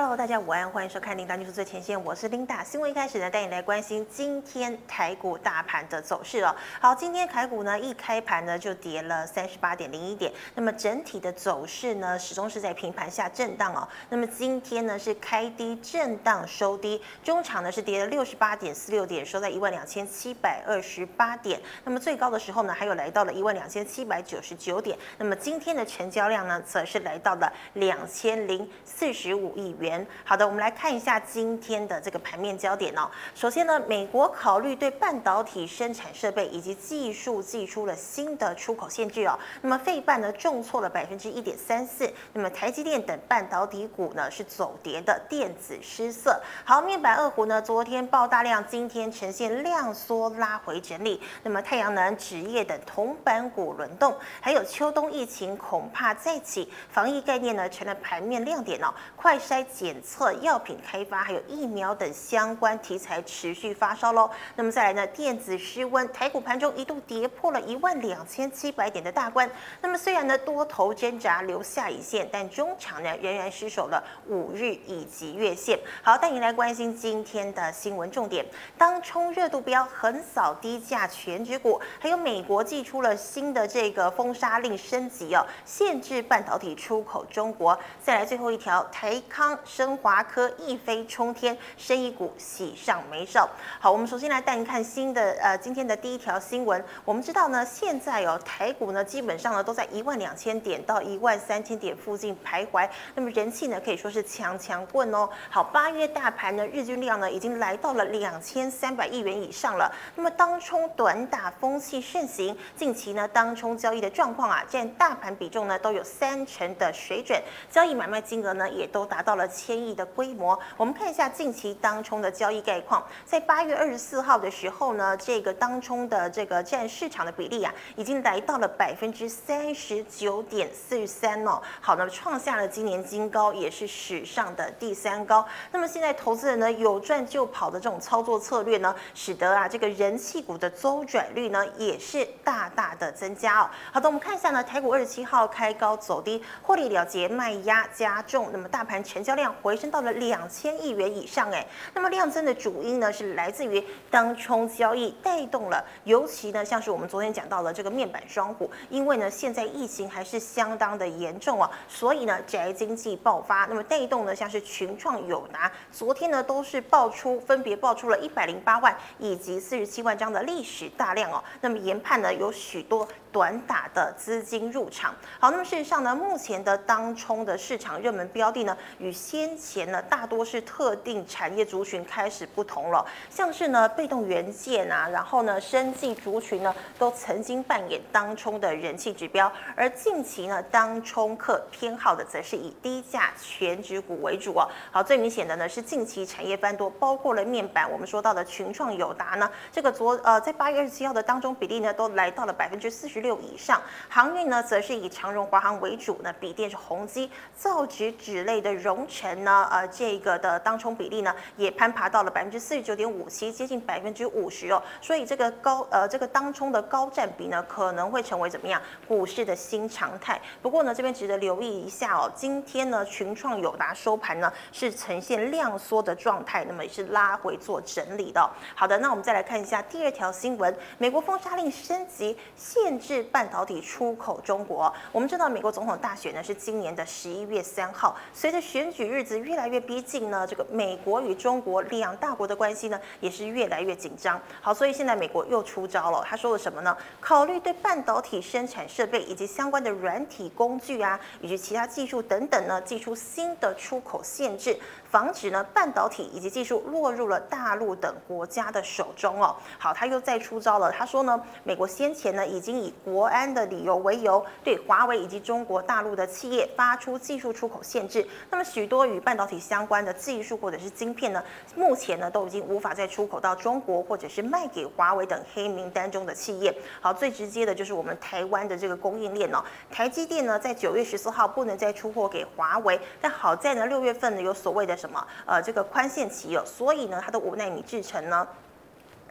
Hello，大家午安，欢迎收看《Linda News 最前线》，我是琳达。新闻一开始呢，带你来关心今天台股大盘的走势哦。好，今天台股呢一开盘呢就跌了三十八点零一点，那么整体的走势呢始终是在平盘下震荡哦。那么今天呢是开低震荡收低，中场呢是跌了六十八点四六点，收在一万两千七百二十八点。那么最高的时候呢还有来到了一万两千七百九十九点。那么今天的成交量呢则是来到了两千零四十五亿元。好的，我们来看一下今天的这个盘面焦点哦。首先呢，美国考虑对半导体生产设备以及技术寄出了新的出口限制哦。那么费半呢重挫了百分之一点三四。那么台积电等半导体股呢是走跌的，电子失色。好，面板二虎呢昨天爆大量，今天呈现量缩拉回整理。那么太阳能、纸业等铜板股轮动，还有秋冬疫情恐怕再起，防疫概念呢成了盘面亮点哦。快筛。检测、药品开发，还有疫苗等相关题材持续发烧喽。那么再来呢，电子失温，台股盘中一度跌破了一万两千七百点的大关。那么虽然呢多头挣扎留下一线，但中场呢仍然失守了五日以及月线。好，带你来关心今天的新闻重点：当冲热度标横扫低价全指股，还有美国祭出了新的这个封杀令升级哦，限制半导体出口中国。再来最后一条，台康。升华科一飞冲天，生意股喜上眉梢。好，我们首先来带您看新的呃今天的第一条新闻。我们知道呢，现在哦台股呢基本上呢都在一万两千点到一万三千点附近徘徊。那么人气呢可以说是强强棍哦。好，八月大盘呢日均量呢已经来到了两千三百亿元以上了。那么当冲短打风气盛行，近期呢当冲交易的状况啊占大盘比重呢都有三成的水准，交易买卖金额呢也都达到了。千亿的规模，我们看一下近期当冲的交易概况。在八月二十四号的时候呢，这个当冲的这个占市场的比例啊，已经来到了百分之三十九点四三哦。好，那么创下了今年新高，也是史上的第三高。那么现在投资人呢有赚就跑的这种操作策略呢，使得啊这个人气股的周转率呢也是大大的增加哦。好的，我们看一下呢，台股二十七号开高走低，获利了结卖压加重，那么大盘成交量。量回升到了两千亿元以上，哎，那么量增的主因呢是来自于当冲交易带动了，尤其呢像是我们昨天讲到的这个面板双虎，因为呢现在疫情还是相当的严重啊，所以呢宅经济爆发，那么带动呢像是群创、友达，昨天呢都是爆出分别爆出了一百零八万以及四十七万张的历史大量哦，那么研判呢有许多。短打的资金入场，好，那么事实上呢，目前的当冲的市场热门标的呢，与先前呢大多是特定产业族群开始不同了，像是呢被动元件啊，然后呢生技族群呢，都曾经扮演当冲的人气指标，而近期呢当冲客偏好的则是以低价全值股为主哦。好，最明显的呢是近期产业翻多，包括了面板，我们说到的群创、友达呢，这个昨呃在八月二十七号的当中比例呢，都来到了百分之四十。六以上，航运呢，则是以长荣、华航为主呢，笔电是宏基、造纸纸类的荣成呢，呃，这个的当冲比例呢，也攀爬到了百分之四十九点五七，接近百分之五十哦。所以这个高呃这个当冲的高占比呢，可能会成为怎么样股市的新常态。不过呢，这边值得留意一下哦，今天呢，群创、友达收盘呢是呈现量缩的状态，那么也是拉回做整理的。好的，那我们再来看一下第二条新闻，美国封杀令升级，限制。是半导体出口中国。我们知道美国总统大选呢是今年的十一月三号。随着选举日子越来越逼近呢，这个美国与中国两大国的关系呢也是越来越紧张。好，所以现在美国又出招了。他说了什么呢？考虑对半导体生产设备以及相关的软体工具啊，以及其他技术等等呢，祭出新的出口限制，防止呢半导体以及技术落入了大陆等国家的手中哦。好，他又再出招了。他说呢，美国先前呢已经以国安的理由为由，对华为以及中国大陆的企业发出技术出口限制。那么许多与半导体相关的技术或者是晶片呢，目前呢都已经无法再出口到中国，或者是卖给华为等黑名单中的企业。好，最直接的就是我们台湾的这个供应链哦。台积电呢在九月十四号不能再出货给华为，但好在呢六月份呢有所谓的什么呃这个宽限期哦，所以呢它的五纳米制程呢。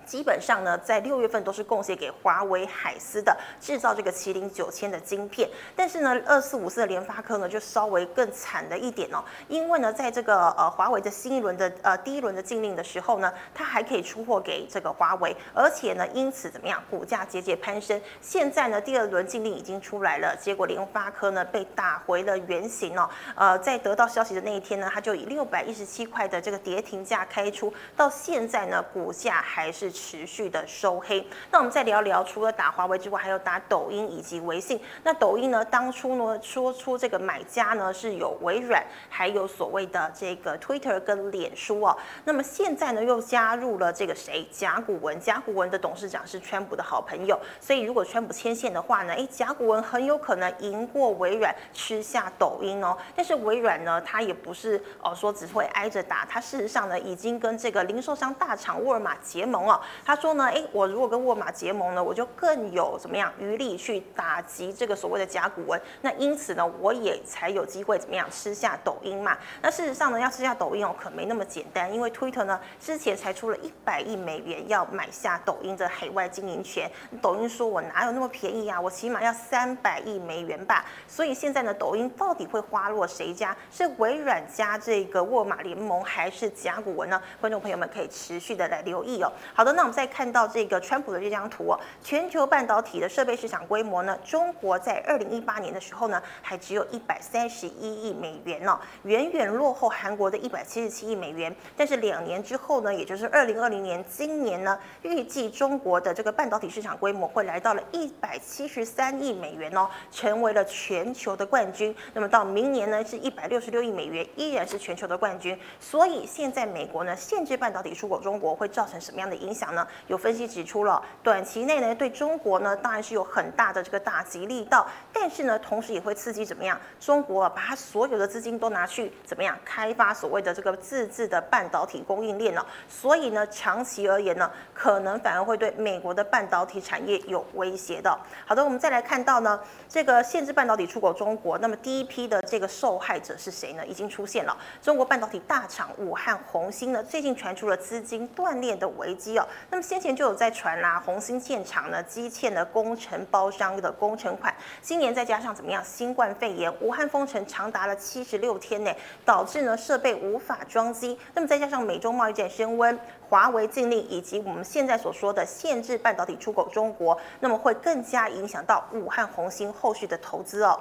基本上呢，在六月份都是贡献给华为海思的制造这个麒麟九千的晶片，但是呢，二四五四的联发科呢就稍微更惨了一点哦，因为呢，在这个呃华为的新一轮的呃第一轮的禁令的时候呢，它还可以出货给这个华为，而且呢，因此怎么样，股价节节攀升。现在呢，第二轮禁令已经出来了，结果联发科呢被打回了原形哦。呃，在得到消息的那一天呢，它就以六百一十七块的这个跌停价开出，到现在呢，股价还是。持续的收黑，那我们再聊聊，除了打华为之外，还有打抖音以及微信。那抖音呢，当初呢说出这个买家呢是有微软，还有所谓的这个 Twitter 跟脸书哦。那么现在呢又加入了这个谁？甲骨文。甲骨文的董事长是川普的好朋友，所以如果川普牵线的话呢，诶，甲骨文很有可能赢过微软，吃下抖音哦。但是微软呢，它也不是哦说只会挨着打，它事实上呢已经跟这个零售商大厂沃尔玛结盟哦。他说呢，诶，我如果跟沃尔玛结盟呢，我就更有怎么样余力去打击这个所谓的甲骨文。那因此呢，我也才有机会怎么样吃下抖音嘛。那事实上呢，要吃下抖音哦，可没那么简单，因为 Twitter 呢之前才出了一百亿美元要买下抖音的海外经营权。抖音说我哪有那么便宜啊？我起码要三百亿美元吧。所以现在呢，抖音到底会花落谁家？是微软加这个沃尔玛联盟，还是甲骨文呢？观众朋友们可以持续的来留意哦。好的，那我们再看到这个川普的这张图哦，全球半导体的设备市场规模呢，中国在二零一八年的时候呢，还只有一百三十一亿美元呢，远远落后韩国的一百七十七亿美元。但是两年之后呢，也就是二零二零年，今年呢，预计中国的这个半导体市场规模会来到了一百七十三亿美元哦，成为了全球的冠军。那么到明年呢，是一百六十六亿美元，依然是全球的冠军。所以现在美国呢，限制半导体出口中国会造成什么样的影响讲呢？有分析指出了，短期内呢，对中国呢，当然是有很大的这个打击力道，但是呢，同时也会刺激怎么样？中国啊，把它所有的资金都拿去怎么样开发所谓的这个自制的半导体供应链呢？所以呢，长期而言呢，可能反而会对美国的半导体产业有威胁的。好的，我们再来看到呢，这个限制半导体出口中国，那么第一批的这个受害者是谁呢？已经出现了，中国半导体大厂武汉弘芯呢，最近传出了资金断裂的危机哦。那么先前就有在传啦，红星现场呢积欠了工程包商的工程款，今年再加上怎么样，新冠肺炎，武汉封城长达了七十六天呢，导致呢设备无法装机。那么再加上美中贸易战升温，华为禁令以及我们现在所说的限制半导体出口中国，那么会更加影响到武汉红星后续的投资哦。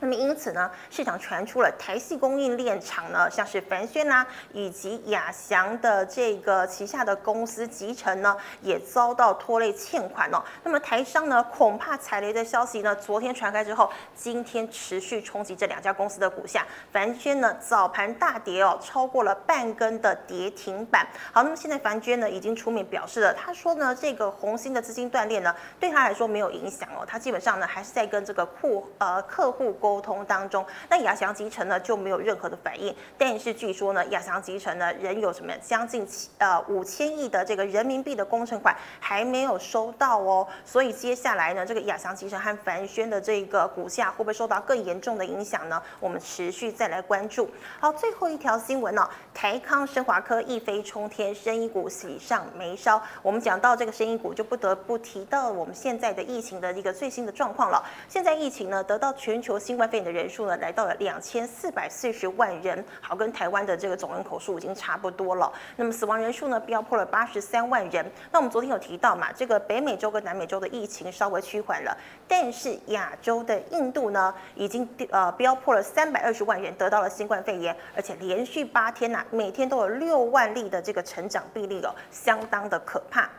那么因此呢，市场传出了台系供应链厂呢，像是凡轩呐，以及亚翔的这个旗下的公司集成呢，也遭到拖累欠款哦。那么台商呢，恐怕踩雷的消息呢，昨天传开之后，今天持续冲击这两家公司的股价。凡轩呢，早盘大跌哦，超过了半根的跌停板。好，那么现在凡轩呢，已经出面表示了，他说呢，这个红星的资金断裂呢，对他来说没有影响哦，他基本上呢，还是在跟这个库呃客户沟通当中，那亚翔集成呢就没有任何的反应，但是据说呢，亚翔集成呢仍有什么将近七呃五千亿的这个人民币的工程款还没有收到哦，所以接下来呢，这个亚翔集成和凡轩的这个股价会不会受到更严重的影响呢？我们持续再来关注。好，最后一条新闻呢、台康生华科一飞冲天，生意股喜上眉梢。我们讲到这个生意股，就不得不提到我们现在的疫情的一个最新的状况了。现在疫情呢得到全球新新冠肺炎的人数呢，来到了两千四百四十万人，好，跟台湾的这个总人口数已经差不多了。那么死亡人数呢，飙破了八十三万人。那我们昨天有提到嘛，这个北美洲跟南美洲的疫情稍微趋缓了，但是亚洲的印度呢，已经呃飙破了三百二十万人得到了新冠肺炎，而且连续八天呐、每天都有六万例的这个成长病例哦，相当的可怕。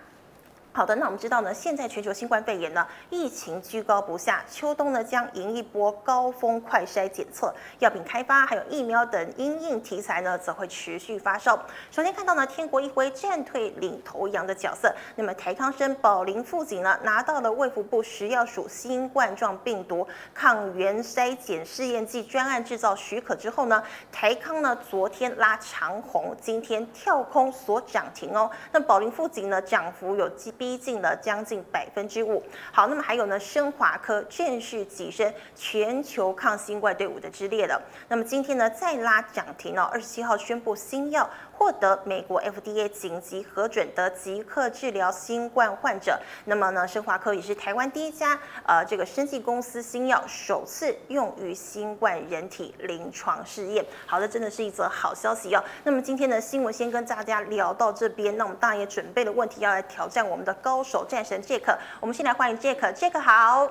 好的，那我们知道呢，现在全球新冠肺炎呢疫情居高不下，秋冬呢将迎一波高峰快筛检测，药品开发还有疫苗等因应题材呢则会持续发烧。首先看到呢，天国一挥战退领头羊的角色，那么台康生宝林富锦呢拿到了卫福部食药署新冠状病毒抗原筛检试验剂专案制造许可之后呢，台康呢昨天拉长红，今天跳空锁涨停哦。那宝林富锦呢涨幅有几？逼近了将近百分之五。好，那么还有呢，升华科正式跻身全球抗新冠队伍的之列了。那么今天呢，再拉涨停哦，二十七号宣布新药。获得美国 FDA 紧急核准的即刻治疗新冠患者。那么呢，生华科也是台湾第一家呃这个生技公司新药首次用于新冠人体临床试验。好的，真的是一则好消息哦。那么今天的新闻先跟大家聊到这边，那我们当然也准备了问题要来挑战我们的高手战神 Jack。我们先来欢迎 Jack，Jack 好。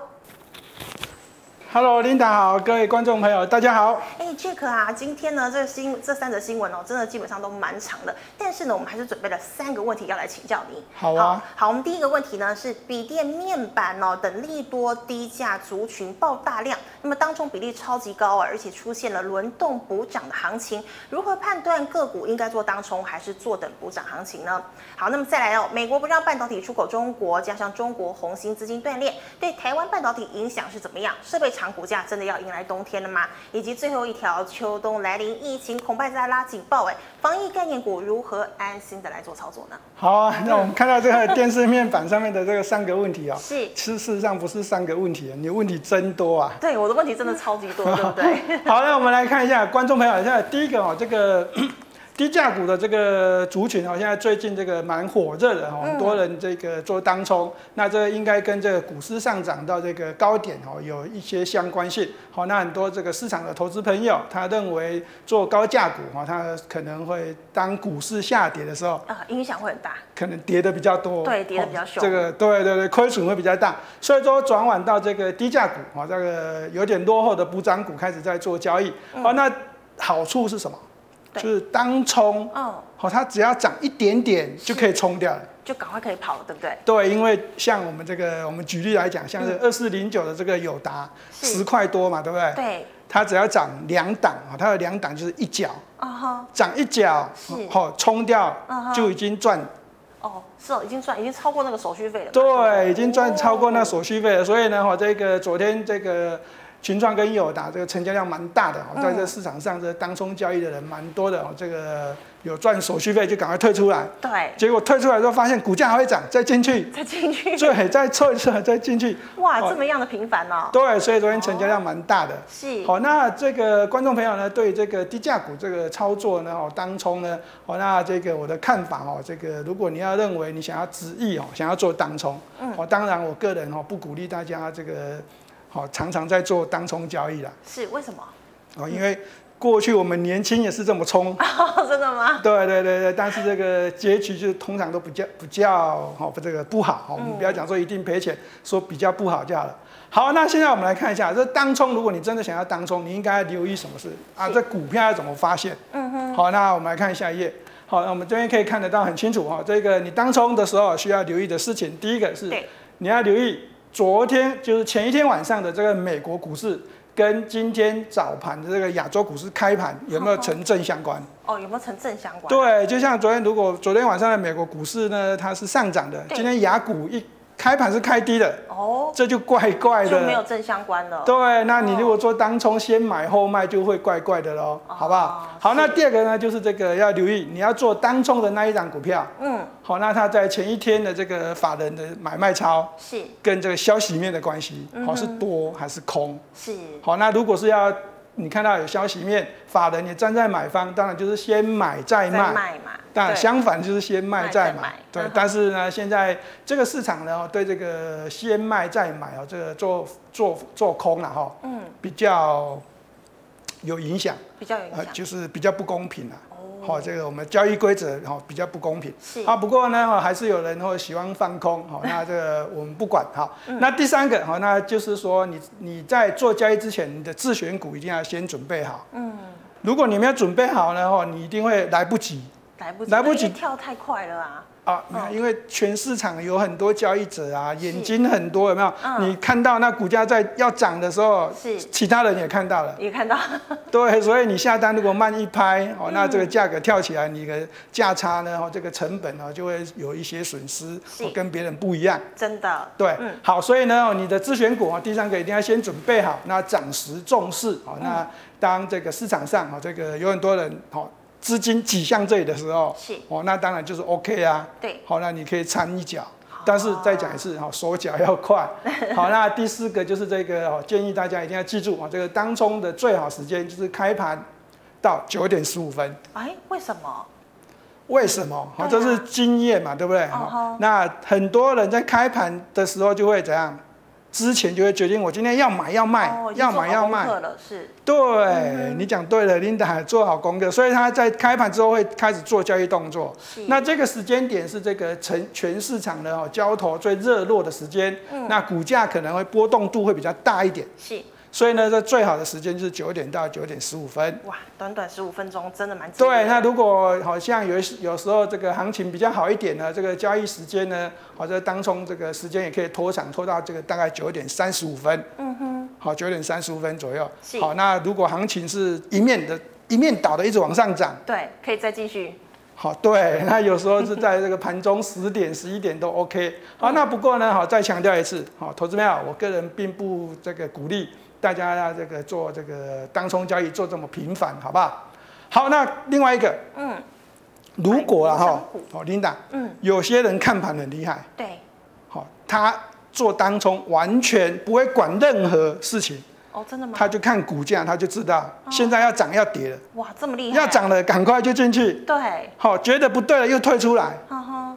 Hello，Linda 好，各位观众朋友，大家好。哎，Jack 啊，今天呢，这新这三则新闻哦，真的基本上都蛮长的，但是呢，我们还是准备了三个问题要来请教你。好啊。好，好，我们第一个问题呢是笔电面板哦等利多低价族群爆大量，那么当中比例超级高啊，而且出现了轮动补涨的行情，如何判断个股应该做当冲还是坐等补涨行情呢？好，那么再来哦，美国不让半导体出口中国，加上中国红星资金断裂，对台湾半导体影响是怎么样？设备厂股价真的要迎来冬天了吗？以及最后一条，秋冬来临，疫情恐怕在拉警报，哎，防疫概念股如何安心的来做操作呢？好啊，那我们看到这个电视面板上面的这个三个问题啊、哦，是，事实上不是三个问题，你的问题真多啊。对，我的问题真的超级多，对不对？好，那我们来看一下观众朋友，现在第一个哦，这个。低价股的这个族群哦，现在最近这个蛮火热的哦，很多人这个做当冲，那这应该跟这个股市上涨到这个高点哦有一些相关性。好，那很多这个市场的投资朋友，他认为做高价股哈，他可能会当股市下跌的时候啊，影响会很大，可能跌的比较多，对，跌的比较凶，这个对对对，亏损会比较大，所以说转往到这个低价股啊，这个有点落后的补涨股开始在做交易。好，那好处是什么？就是当冲，哦，好，它只要涨一点点就可以冲掉了，就赶快可以跑了，对不对？对，因为像我们这个，我们举例来讲，像是二四零九的这个友达，十块多嘛，对不对？对，它只要涨两档啊，它的两档就是一角，啊涨一角，好，冲掉就已经赚，哦，是哦，已经赚，已经超过那个手续费了，对，已经赚超过那手续费了，所以呢，我，这个昨天这个。群创跟友达这个成交量蛮大的哦，在这市场上这当冲交易的人蛮多的哦，这个有赚手续费就赶快退出来。对。结果退出来之后发现股价还会涨，再进去。再进去。对，再错一次再进去。哇，这么样的频繁哦。对，所以昨天成交量蛮大的。是。好，那这个观众朋友呢，对这个低价股这个操作呢，哦，当冲呢，哦，那这个我的看法哦，这个如果你要认为你想要执意哦，想要做当冲，嗯，哦，当然我个人哦不鼓励大家这个。好，常常在做当冲交易啦。是为什么？哦，因为过去我们年轻也是这么冲。哦，真的吗？对对对对，但是这个结局就通常都比较比较好，这个不好。我们不要讲说一定赔钱，说比较不好就好了。好，那现在我们来看一下，这当冲，如果你真的想要当冲，你应该留意什么事啊？这股票要怎么发现？嗯哼。好，那我们来看下一页。好，那我们这边可以看得到很清楚哈，这个你当冲的时候需要留意的事情，第一个是，你要留意。昨天就是前一天晚上的这个美国股市，跟今天早盘的这个亚洲股市开盘有没有成正相关？哦，有没有成正相关？对，就像昨天，如果昨天晚上的美国股市呢，它是上涨的，今天亚股一。开盘是开低的哦，这就怪怪的，就没有正相关了。对，那你如果做当冲先买后卖，就会怪怪的喽，哦、好不好？好，那第二个呢，就是这个要留意，你要做当冲的那一档股票，嗯，好，那它在前一天的这个法人的买卖超是跟这个消息面的关系，好、嗯、是多还是空？是，好，那如果是要。你看到有消息面，法人也站在买方，当然就是先买再卖，再卖嘛。但相反就是先卖再买，对。但是呢，现在这个市场呢，对这个先卖再买哦，这个做做做空了哈，嗯，比较有影响，比较有影响，就是比较不公平了。好，这个我们交易规则哈比较不公平。是啊，不过呢，还是有人会喜欢放空。好，那这个 我们不管。哈，那第三个好，那就是说你你在做交易之前，你的自选股一定要先准备好。嗯，如果你没有准备好呢，哈，你一定会来不及。来不及，来不及，跳太快了啊。啊，因为全市场有很多交易者啊，眼睛很多，有没有？你看到那股价在要涨的时候，是其他人也看到了，也看到。对，所以你下单如果慢一拍，哦，那这个价格跳起来，你的价差呢，哦，这个成本呢就会有一些损失，跟别人不一样。真的。对，好，所以呢，你的自选股啊，第三个一定要先准备好，那涨时重视哦，那当这个市场上啊，这个有很多人好。资金挤向这里的时候，是哦，那当然就是 OK 啊。对，好，那你可以掺一脚。但是再讲一次哈，手脚要快。好，那第四个就是这个哦，建议大家一定要记住啊，这个当冲的最好时间就是开盘到九点十五分。哎，为什么？为什么？好，这是经验嘛，对不对？好，那很多人在开盘的时候就会怎样？之前就会决定我今天要买要卖，哦、要买要卖。是，对、嗯、你讲对了，Linda 做好功课，所以他在开盘之后会开始做交易动作。是那这个时间点是这个全全市场的哦交投最热络的时间，嗯、那股价可能会波动度会比较大一点。是。所以呢，这最好的时间就是九点到九点十五分。哇，短短十五分钟，真的蛮。对，那如果好像有有时候这个行情比较好一点呢，这个交易时间呢，或者当冲这个时间也可以拖长，拖到这个大概九点三十五分。嗯哼。好，九点三十五分左右。好，那如果行情是一面的一面倒的，一直往上涨。对，可以再继续。好，对，那有时候是在这个盘中十点、十一点都 OK。好，那不过呢，好，再强调一次，好，投资朋友，我个人并不这个鼓励。大家要这个做这个当冲交易做这么频繁，好不好？好，那另外一个，嗯，如果啊哈，哦，Linda，嗯，有些人看盘很厉害，对，好，他做当冲完全不会管任何事情，哦，真的吗？他就看股价，他就知道现在要涨要跌了，哇，这么厉害，要涨了赶快就进去，对，好，觉得不对了又退出来。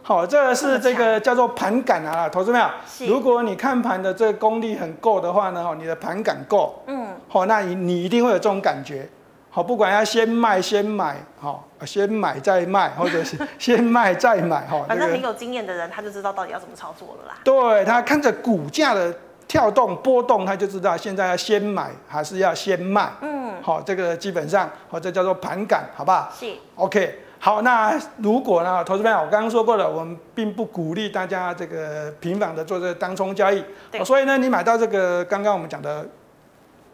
好，这个是这个叫做盘感啊，投资没有？如果你看盘的这个功力很够的话呢，哈，你的盘感够，嗯，好，那你你一定会有这种感觉，好，不管要先卖先买，好，先买再卖，或者是先卖再买，哈，反正很有经验的人，他就知道到底要怎么操作了啦。对，他看着股价的跳动波动，他就知道现在要先买还是要先卖，嗯，好，这个基本上，好，这叫做盘感，好不好？是。OK。好，那如果呢，投资朋友，我刚刚说过了，我们并不鼓励大家这个频繁的做这个当冲交易。对所以呢，你买到这个刚刚我们讲的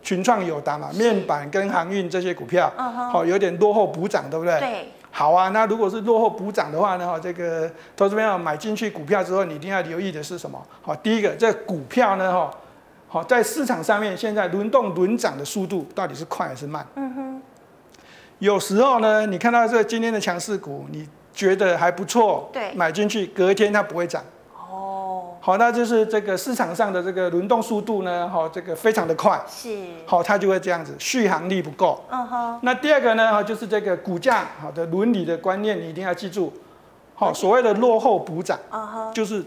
群创有达嘛，面板跟航运这些股票，好、uh huh. 有点落后补涨，对不对？对。好啊，那如果是落后补涨的话呢，哈，这个投资朋友买进去股票之后，你一定要留意的是什么？好，第一个，这个、股票呢，哈，好，在市场上面现在轮动轮涨的速度到底是快还是慢？嗯哼。有时候呢，你看到这今天的强势股，你觉得还不错，对，买进去，隔一天它不会涨。哦，好，那就是这个市场上的这个轮动速度呢，好，这个非常的快，是，好，它就会这样子，续航力不够。嗯哼。那第二个呢，哈，就是这个股价好的伦理的观念，你一定要记住，好，所谓的落后补涨，嗯哼，就是。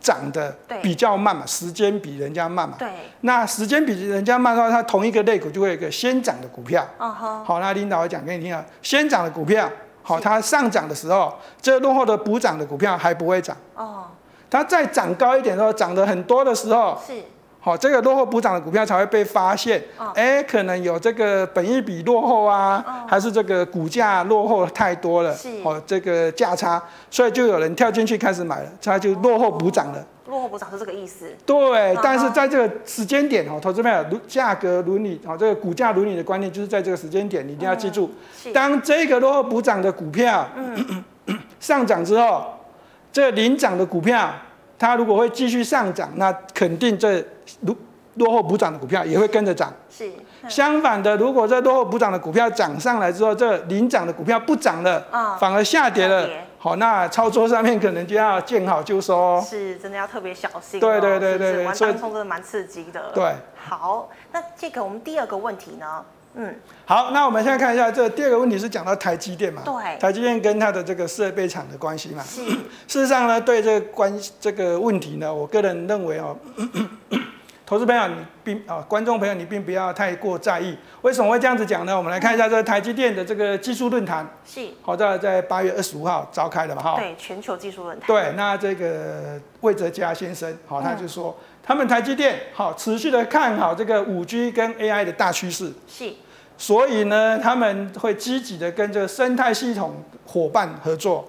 涨得比较慢嘛，时间比人家慢嘛。对。那时间比人家慢的话，它同一个类股就会有一个先涨的股票。嗯哼。好，那领导我讲给你听啊，先涨的股票，好，它上涨的时候，这落后的补涨的股票还不会涨。哦。它再涨高一点的时候，涨得很多的时候。是。好，这个落后补涨的股票才会被发现。哎，可能有这个本益比落后啊，还是这个股价落后太多了。是。哦，这个价差，所以就有人跳进去开始买了，它就落后补涨了。落后补涨是这个意思。对，但是在这个时间点哦，投资朋友，价格伦理哦，这个股价伦理的观念就是在这个时间点，你一定要记住，当这个落后补涨的股票 上涨之后，这个领涨的股票。它如果会继续上涨，那肯定这落落后补涨的股票也会跟着涨。是。相反的，如果这落后补涨的股票涨上来之后，这领涨的股票不涨了，哦、反而下跌了。好，那操作上面可能就要见好就收。是，真的要特别小心。对对对对，玩当冲真的蛮刺激的。对。好，那这个我们第二个问题呢？嗯，好，那我们现在看一下，这第二个问题是讲到台积电嘛？对，台积电跟它的这个设备厂的关系嘛？是。事实上呢，对这个关这个问题呢，我个人认为哦，投资朋友你并啊、哦，观众朋友你并不要太过在意。为什么会这样子讲呢？我们来看一下这个台积电的这个技术论坛。是。好在在八月二十五号召开的嘛？哈。对，全球技术论坛。对，那这个魏哲嘉先生，好，他就说。嗯他们台积电好持续的看好这个五 G 跟 AI 的大趋势，是，所以呢，他们会积极的跟这个生态系统伙伴合作。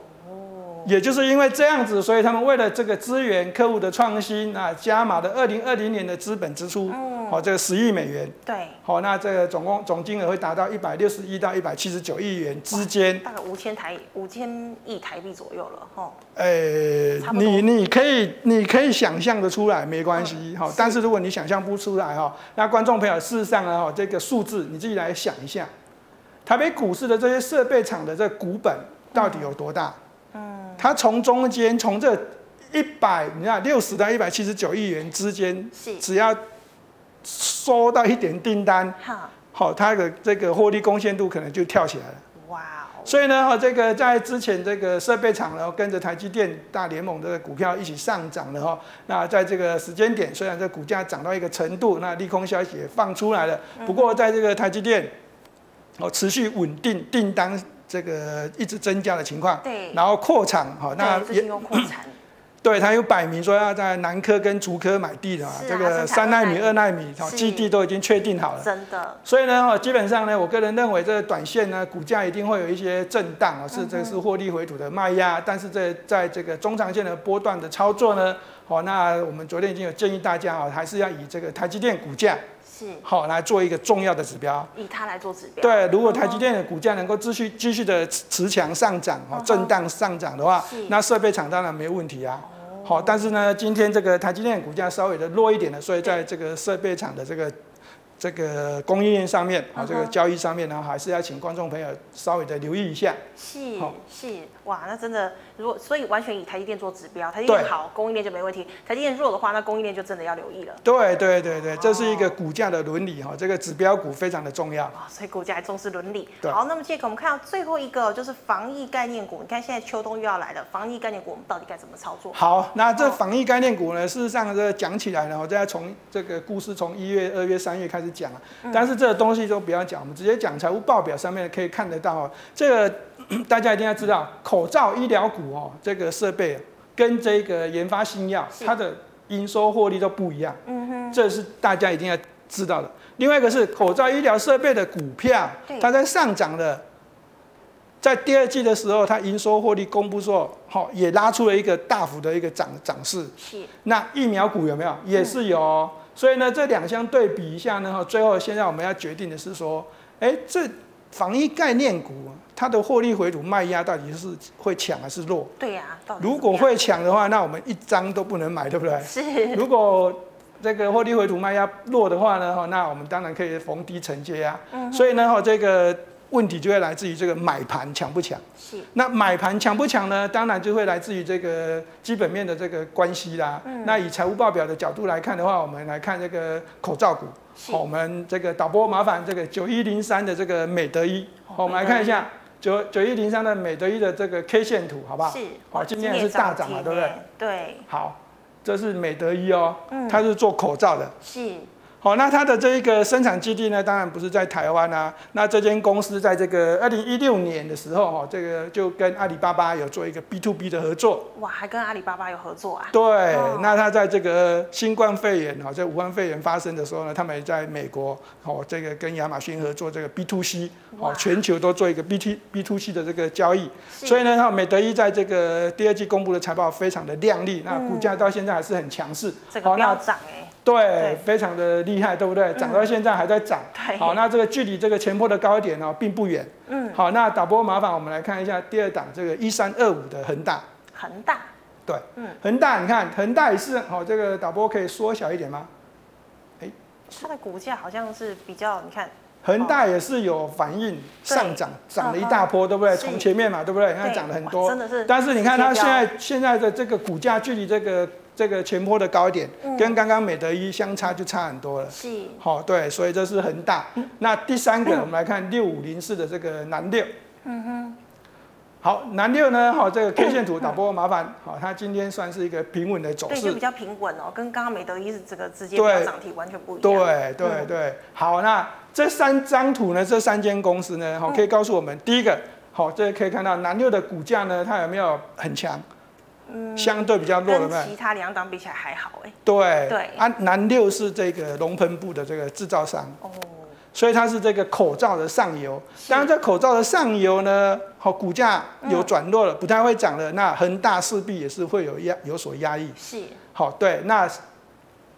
也就是因为这样子，所以他们为了这个资源客户的创新啊，加码的二零二零年的资本支出，好、嗯、这个十亿美元，对，好那这个总共总金额会达到一百六十一到一百七十九亿元之间，大概五千台五千亿台币左右了，哈。哎、欸，你你可以你可以想象的出来，没关系，哈、嗯。但是如果你想象不出来哈，那观众朋友事实上呢，哈，这个数字你自己来想一下，台北股市的这些设备厂的这个股本到底有多大？嗯它从中间从这一百，你看六十到一百七十九亿元之间，只要收到一点订单，哈，好，它的这个获利贡献度可能就跳起来了。哇哦，所以呢，哈，这个在之前这个设备厂呢，跟着台积电大联盟的股票一起上涨了哈。那在这个时间点，虽然这股价涨到一个程度，那利空消息也放出来了，不过在这个台积电哦持续稳定订单这个一直增加的情况，对，然后扩产哈，那也有扩产。对，他有摆明说要在南科跟竹科买地的啊，啊这个三奈米、二奈米，基地都已经确定好了。真的。所以呢，基本上呢，我个人认为这个短线呢，股价一定会有一些震荡啊，是这是获利回吐的卖压。但是在在这个中长线的波段的操作呢，好，那我们昨天已经有建议大家啊，还是要以这个台积电股价是好来做一个重要的指标。以它来做指标。对，如果台积电的股价能够继续继续的持强上涨，哦，震荡上涨的话，那设备厂当然没问题啊。好，但是呢，今天这个台积电股价稍微的弱一点了，所以在这个设备厂的这个。这个供应链上面啊，这个交易上面呢，还是要请观众朋友稍微的留意一下。是是，哇，那真的，如果所以完全以台积电做指标，台积电好，供应链就没问题；台积电弱的话，那供应链就真的要留意了。对对对对，这是一个股价的伦理哈，这个指标股非常的重要。所以股价还重视伦理。好，那么接着我们看到最后一个就是防疫概念股，你看现在秋冬又要来了，防疫概念股我们到底该怎么操作？好，那这防疫概念股呢，事实上这讲起来呢，我再从这个故事从一月、二月、三月开始。讲啊，但是这个东西就不要讲，我们直接讲财务报表上面可以看得到哦。这个 大家一定要知道，口罩、医疗股哦，这个设备跟这个研发新药，它的营收获利都不一样。嗯哼，这是大家一定要知道的。另外一个是口罩、医疗设备的股票，它在上涨的，在第二季的时候，它营收获利公布之后，好也拉出了一个大幅的一个涨涨势。是，那疫苗股有没有？也是有哦。所以呢，这两相对比一下呢，最后现在我们要决定的是说，哎，这防疫概念股它的获利回吐卖压到底是会强还是弱？对呀、啊，如果会强的话，那我们一张都不能买，对不对？是。如果这个获利回吐卖压弱的话呢，哈，那我们当然可以逢低承接啊。嗯。所以呢，哈，这个。问题就会来自于这个买盘强不强？是。那买盘强不强呢？当然就会来自于这个基本面的这个关系啦。嗯。那以财务报表的角度来看的话，我们来看这个口罩股。是。我们这个导播麻烦这个九一零三的这个美德一。好，我们来看一下九九一零三的美德一的这个 K 线图，好不好？是。好，今天也是大涨嘛，对不对？对。好，这是美德一哦。嗯。它是做口罩的。是。好，那它的这一个生产基地呢，当然不是在台湾啊。那这间公司在这个二零一六年的时候，哈，这个就跟阿里巴巴有做一个 B to B 的合作。哇，还跟阿里巴巴有合作啊？对，哦、那他在这个新冠肺炎，哈，在武汉肺炎发生的时候呢，他们也在美国，哦，这个跟亚马逊合作这个 B to C，哦，全球都做一个 B T B to C 的这个交易。所以呢，哈，美德一在这个第二季公布的财报非常的亮丽，那股价到现在还是很强势。这个飙涨哎。对，对，非常的厉害，对不对？涨到现在还在涨。嗯、好，那这个距离这个前波的高点呢、哦，并不远。嗯。好，那导播麻烦我们来看一下第二档这个一三二五的恒大。恒大。对。嗯。恒大，你看恒大也是，好，这个导播可以缩小一点吗？哎，它的股价好像是比较，你看。恒大也是有反应上涨，涨了一大波，对不对？从前面嘛，对不对？你看涨了很多。真的是。但是你看它现在现在的这个股价距离这个。这个前坡的高点跟刚刚美德一相差就差很多了。是。好，对，所以这是恒大。那第三个，我们来看六五零四的这个南六。嗯哼。好，南六呢，好，这个 K 线图导播麻烦。好，它今天算是一个平稳的走势。对，就比较平稳哦，跟刚刚美德一是这个直接涨停完全不一样。对对对。好，那这三张图呢，这三间公司呢，好，可以告诉我们，第一个，好，这可以看到南六的股价呢，它有没有很强？相对比较弱的，跟其他两档比起来还好哎。对对啊，南六是这个龙喷布的这个制造商哦，所以它是这个口罩的上游。当然，在口罩的上游呢，好，股价有转弱了，不太会涨了。那恒大势必也是会有压有所压抑。是。好，对，那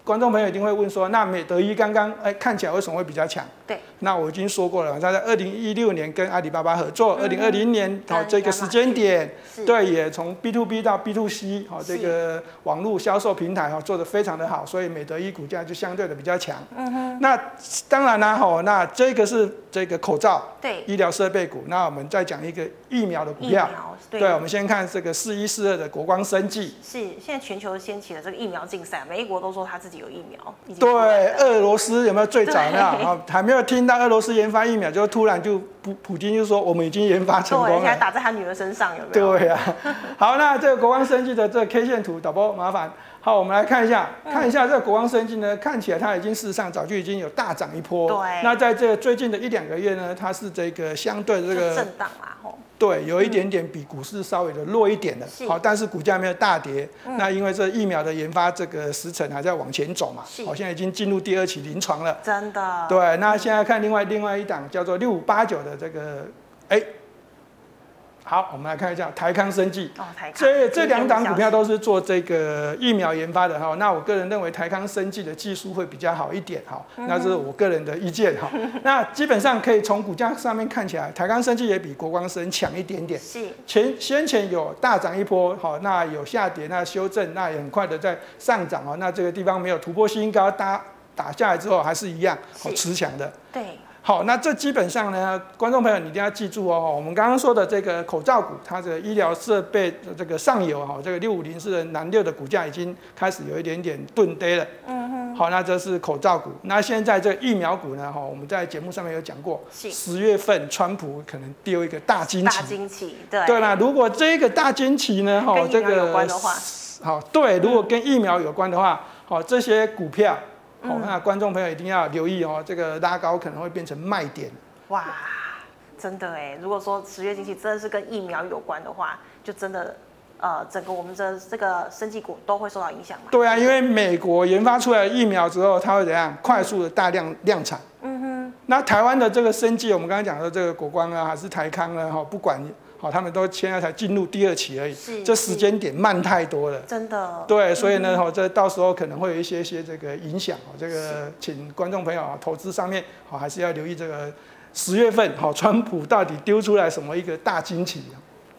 观众朋友一定会问说，那美德一刚刚哎看起来为什么会比较强？对。那我已经说过了，他在二零一六年跟阿里巴巴合作，二零二零年好、哦、这个时间点，对，也从 B to B 到 B to C 好、哦、这个网络销售平台哈、哦、做的非常的好，所以美德一股价就相对的比较强。嗯哼。那当然啦，哈，那这个是这个口罩，对，医疗设备股。那我们再讲一个疫苗的股票，对，对，我们先看这个四一四二的国光生技。是，现在全球掀起了这个疫苗竞赛，每一国都说他自己有疫苗。对，俄罗斯有没有最早呢？还没有听到俄罗斯研发疫苗，就突然就普普京就说我们已经研发成功了，现在打在他女儿身上，有没有？对呀、啊。好，那这个国光生技的这个 K 线图，导播麻烦。好，我们来看一下，看一下这个国光生技呢，看起来它已经事实上早就已经有大涨一波。对。那在这个最近的一两个月呢，它是这个相对的这个震荡啦，吼。对，有一点点比股市稍微的弱一点的。好，但是股价没有大跌。那因为这疫苗的研发这个时程还在往前走嘛。好，现在已经进入第二期临床了。真的。对，那现在看另外另外一档叫做六五八九的这个，哎。好，我们来看一下台康生技。哦，台康。这这两档股票都是做这个疫苗研发的哈。那我个人认为台康生技的技术会比较好一点哈。那是我个人的意见哈。那基本上可以从股价上面看起来，台康生技也比国光生强一点点。是。前先前有大涨一波，好，那有下跌，那修正，那也很快的在上涨哦。那这个地方没有突破新高，打打下来之后还是一样，好持强的。对。好，那这基本上呢，观众朋友你一定要记住哦。我们刚刚说的这个口罩股，它的医疗设备的这个上游哈，这个六五零四的南六的股价已经开始有一点点顿跌了。嗯哼。好，那这是口罩股。那现在这个疫苗股呢？哈，我们在节目上面有讲过，十月份川普可能丢一个大惊喜。大惊喜，对。对啦，如果这个大惊奇呢，哈，这个好，对，如果跟疫苗有关的话，好，这些股票。好，那观众朋友一定要留意哦，这个拉高可能会变成卖点。哇，真的哎！如果说十月经济真的是跟疫苗有关的话，就真的呃，整个我们的这个生技股都会受到影响嘛？对啊，因为美国研发出来疫苗之后，它会怎样快速的大量量产？嗯哼。那台湾的这个生技，我们刚刚讲的这个国光啊，还是台康啊，哈，不管。好，他们都现在才进入第二期而已，这时间点慢太多了，真的。对，所以呢，哈，这到时候可能会有一些些这个影响，这个请观众朋友啊，投资上面好还是要留意这个十月份，好，川普到底丢出来什么一个大惊喜。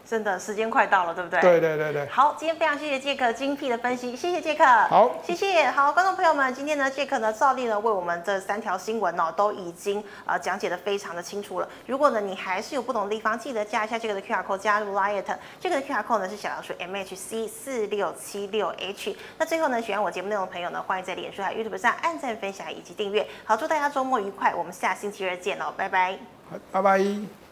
真的时间快到了，对不对？对对对对。好，今天非常谢谢杰克精辟的分析，谢谢杰克。好，谢谢。好，观众朋友们，今天呢，杰克呢照例呢为我们这三条新闻呢都已经呃讲解的非常的清楚了。如果呢你还是有不懂的地方，记得加一下这个的 QR code 加入 Line。这个的 QR code 呢是小老鼠 MHC 四六七六 H。那最后呢，喜欢我节目内容的朋友呢，欢迎在脸书和 YouTube 上按赞、分享以及订阅。好，祝大家周末愉快，我们下星期二见哦，拜拜。好，拜拜。